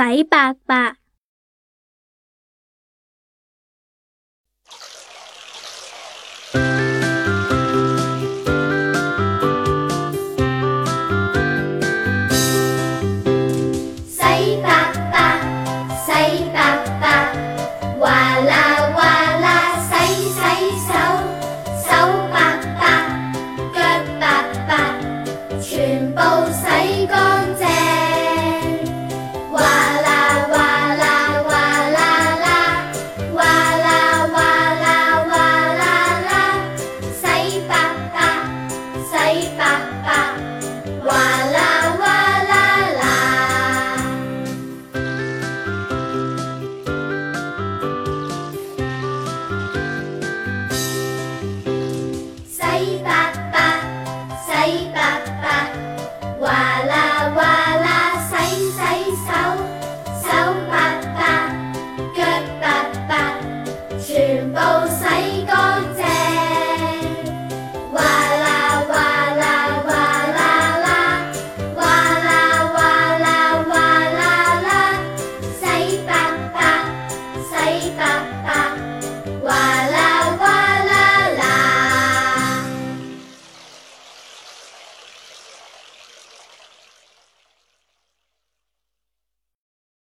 白白。爸爸哇啦哇啦啦。洗爸爸洗爸爸哇啦哇啦洗洗手手爸爸脚爸爸全部